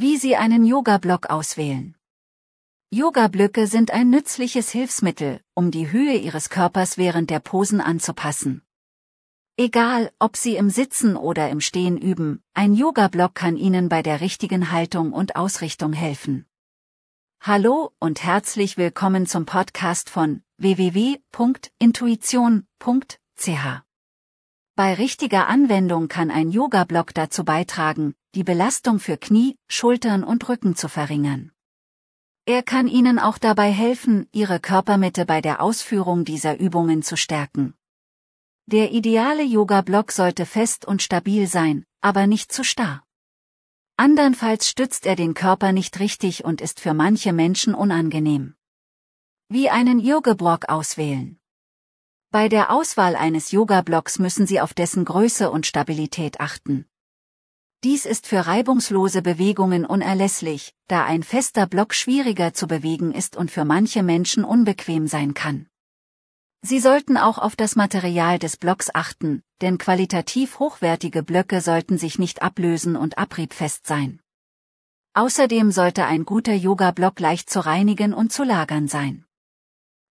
Wie Sie einen Yoga-Block auswählen. Yoga-Blöcke sind ein nützliches Hilfsmittel, um die Höhe Ihres Körpers während der Posen anzupassen. Egal, ob Sie im Sitzen oder im Stehen üben, ein Yoga-Block kann Ihnen bei der richtigen Haltung und Ausrichtung helfen. Hallo und herzlich willkommen zum Podcast von www.intuition.ch. Bei richtiger Anwendung kann ein Yoga-Block dazu beitragen, die Belastung für Knie, Schultern und Rücken zu verringern. Er kann Ihnen auch dabei helfen, Ihre Körpermitte bei der Ausführung dieser Übungen zu stärken. Der ideale Yoga-Block sollte fest und stabil sein, aber nicht zu starr. Andernfalls stützt er den Körper nicht richtig und ist für manche Menschen unangenehm. Wie einen Yoga-Block auswählen. Bei der Auswahl eines Yoga-Blocks müssen Sie auf dessen Größe und Stabilität achten. Dies ist für reibungslose Bewegungen unerlässlich, da ein fester Block schwieriger zu bewegen ist und für manche Menschen unbequem sein kann. Sie sollten auch auf das Material des Blocks achten, denn qualitativ hochwertige Blöcke sollten sich nicht ablösen und abriebfest sein. Außerdem sollte ein guter Yoga-Block leicht zu reinigen und zu lagern sein.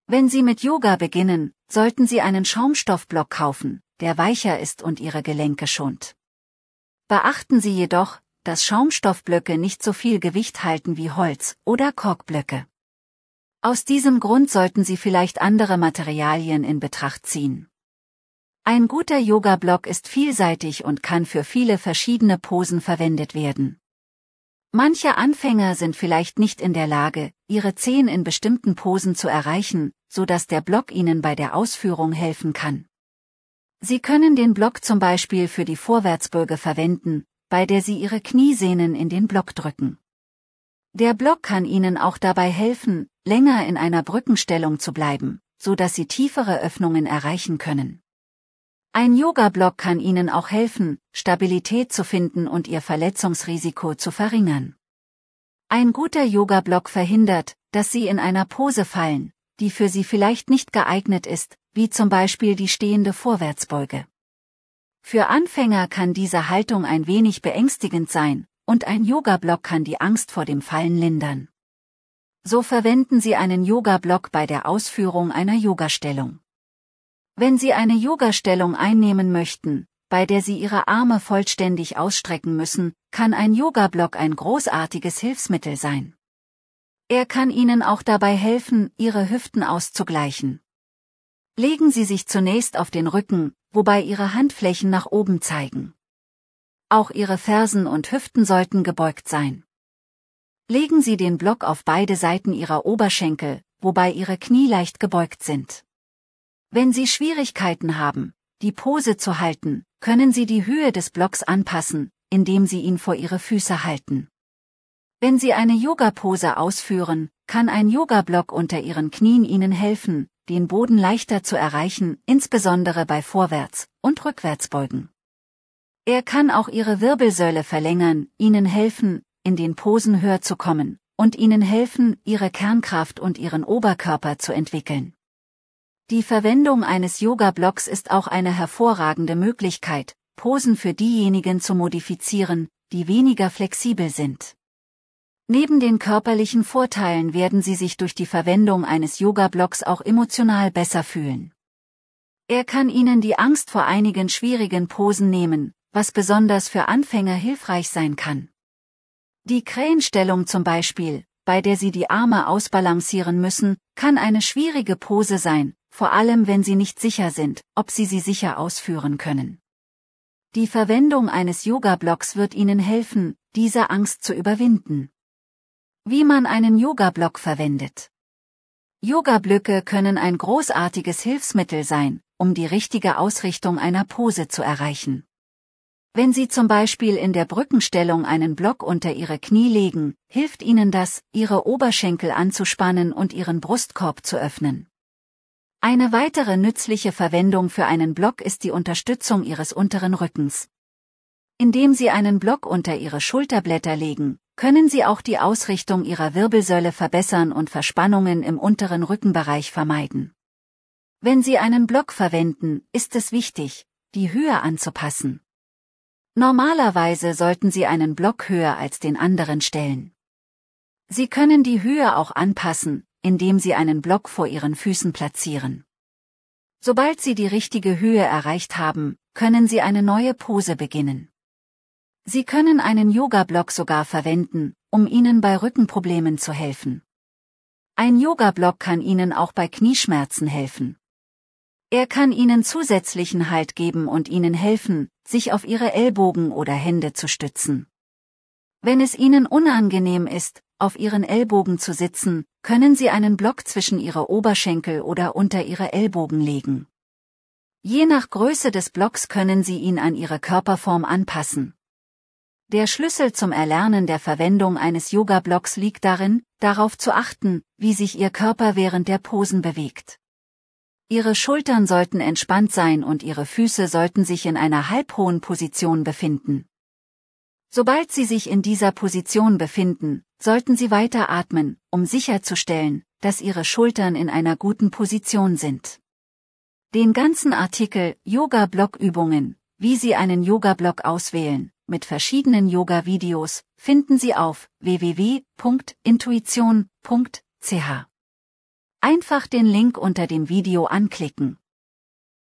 Wenn Sie mit Yoga beginnen, sollten Sie einen Schaumstoffblock kaufen, der weicher ist und Ihre Gelenke schont. Beachten Sie jedoch, dass Schaumstoffblöcke nicht so viel Gewicht halten wie Holz- oder Korkblöcke. Aus diesem Grund sollten Sie vielleicht andere Materialien in Betracht ziehen. Ein guter Yoga-Block ist vielseitig und kann für viele verschiedene Posen verwendet werden. Manche Anfänger sind vielleicht nicht in der Lage, ihre Zehen in bestimmten Posen zu erreichen, so dass der Block ihnen bei der Ausführung helfen kann. Sie können den Block zum Beispiel für die Vorwärtsbeuge verwenden, bei der Sie Ihre Kniesehnen in den Block drücken. Der Block kann Ihnen auch dabei helfen, länger in einer Brückenstellung zu bleiben, so dass Sie tiefere Öffnungen erreichen können. Ein Yoga-Block kann Ihnen auch helfen, Stabilität zu finden und Ihr Verletzungsrisiko zu verringern. Ein guter Yoga-Block verhindert, dass Sie in einer Pose fallen, die für Sie vielleicht nicht geeignet ist, wie zum Beispiel die stehende Vorwärtsbeuge. Für Anfänger kann diese Haltung ein wenig beängstigend sein, und ein Yoga-Block kann die Angst vor dem Fallen lindern. So verwenden Sie einen Yoga-Block bei der Ausführung einer Yogastellung. Wenn Sie eine Yogastellung einnehmen möchten, bei der Sie Ihre Arme vollständig ausstrecken müssen, kann ein Yoga-Block ein großartiges Hilfsmittel sein. Er kann Ihnen auch dabei helfen, Ihre Hüften auszugleichen. Legen Sie sich zunächst auf den Rücken, wobei Ihre Handflächen nach oben zeigen. Auch Ihre Fersen und Hüften sollten gebeugt sein. Legen Sie den Block auf beide Seiten Ihrer Oberschenkel, wobei Ihre Knie leicht gebeugt sind. Wenn Sie Schwierigkeiten haben, die Pose zu halten, können Sie die Höhe des Blocks anpassen, indem Sie ihn vor Ihre Füße halten. Wenn Sie eine Yoga-Pose ausführen, kann ein Yoga-Block unter Ihren Knien Ihnen helfen, den Boden leichter zu erreichen, insbesondere bei Vorwärts- und Rückwärtsbeugen. Er kann auch Ihre Wirbelsäule verlängern, Ihnen helfen, in den Posen höher zu kommen, und ihnen helfen, ihre Kernkraft und ihren Oberkörper zu entwickeln. Die Verwendung eines Yoga-Blocks ist auch eine hervorragende Möglichkeit, Posen für diejenigen zu modifizieren, die weniger flexibel sind. Neben den körperlichen Vorteilen werden sie sich durch die Verwendung eines Yoga-Blocks auch emotional besser fühlen. Er kann ihnen die Angst vor einigen schwierigen Posen nehmen, was besonders für Anfänger hilfreich sein kann. Die Krähenstellung zum Beispiel, bei der Sie die Arme ausbalancieren müssen, kann eine schwierige Pose sein, vor allem wenn Sie nicht sicher sind, ob Sie sie sicher ausführen können. Die Verwendung eines Yoga-Blocks wird Ihnen helfen, diese Angst zu überwinden. Wie man einen Yoga-Block verwendet. Yoga-Blöcke können ein großartiges Hilfsmittel sein, um die richtige Ausrichtung einer Pose zu erreichen. Wenn Sie zum Beispiel in der Brückenstellung einen Block unter Ihre Knie legen, hilft Ihnen das, Ihre Oberschenkel anzuspannen und Ihren Brustkorb zu öffnen. Eine weitere nützliche Verwendung für einen Block ist die Unterstützung Ihres unteren Rückens. Indem Sie einen Block unter Ihre Schulterblätter legen, können Sie auch die Ausrichtung Ihrer Wirbelsäule verbessern und Verspannungen im unteren Rückenbereich vermeiden. Wenn Sie einen Block verwenden, ist es wichtig, die Höhe anzupassen. Normalerweise sollten Sie einen Block höher als den anderen stellen. Sie können die Höhe auch anpassen, indem Sie einen Block vor Ihren Füßen platzieren. Sobald Sie die richtige Höhe erreicht haben, können Sie eine neue Pose beginnen. Sie können einen Yoga-Block sogar verwenden, um Ihnen bei Rückenproblemen zu helfen. Ein Yoga-Block kann Ihnen auch bei Knieschmerzen helfen. Er kann Ihnen zusätzlichen Halt geben und Ihnen helfen, sich auf Ihre Ellbogen oder Hände zu stützen. Wenn es Ihnen unangenehm ist, auf Ihren Ellbogen zu sitzen, können Sie einen Block zwischen Ihre Oberschenkel oder unter Ihre Ellbogen legen. Je nach Größe des Blocks können Sie ihn an Ihre Körperform anpassen. Der Schlüssel zum Erlernen der Verwendung eines Yoga-Blocks liegt darin, darauf zu achten, wie sich Ihr Körper während der Posen bewegt. Ihre Schultern sollten entspannt sein und Ihre Füße sollten sich in einer halbhohen Position befinden. Sobald Sie sich in dieser Position befinden, sollten Sie weiter atmen, um sicherzustellen, dass Ihre Schultern in einer guten Position sind. Den ganzen Artikel Yoga-Block-Übungen, wie Sie einen Yoga-Block auswählen, mit verschiedenen Yoga-Videos, finden Sie auf www.intuition.ch. Einfach den Link unter dem Video anklicken.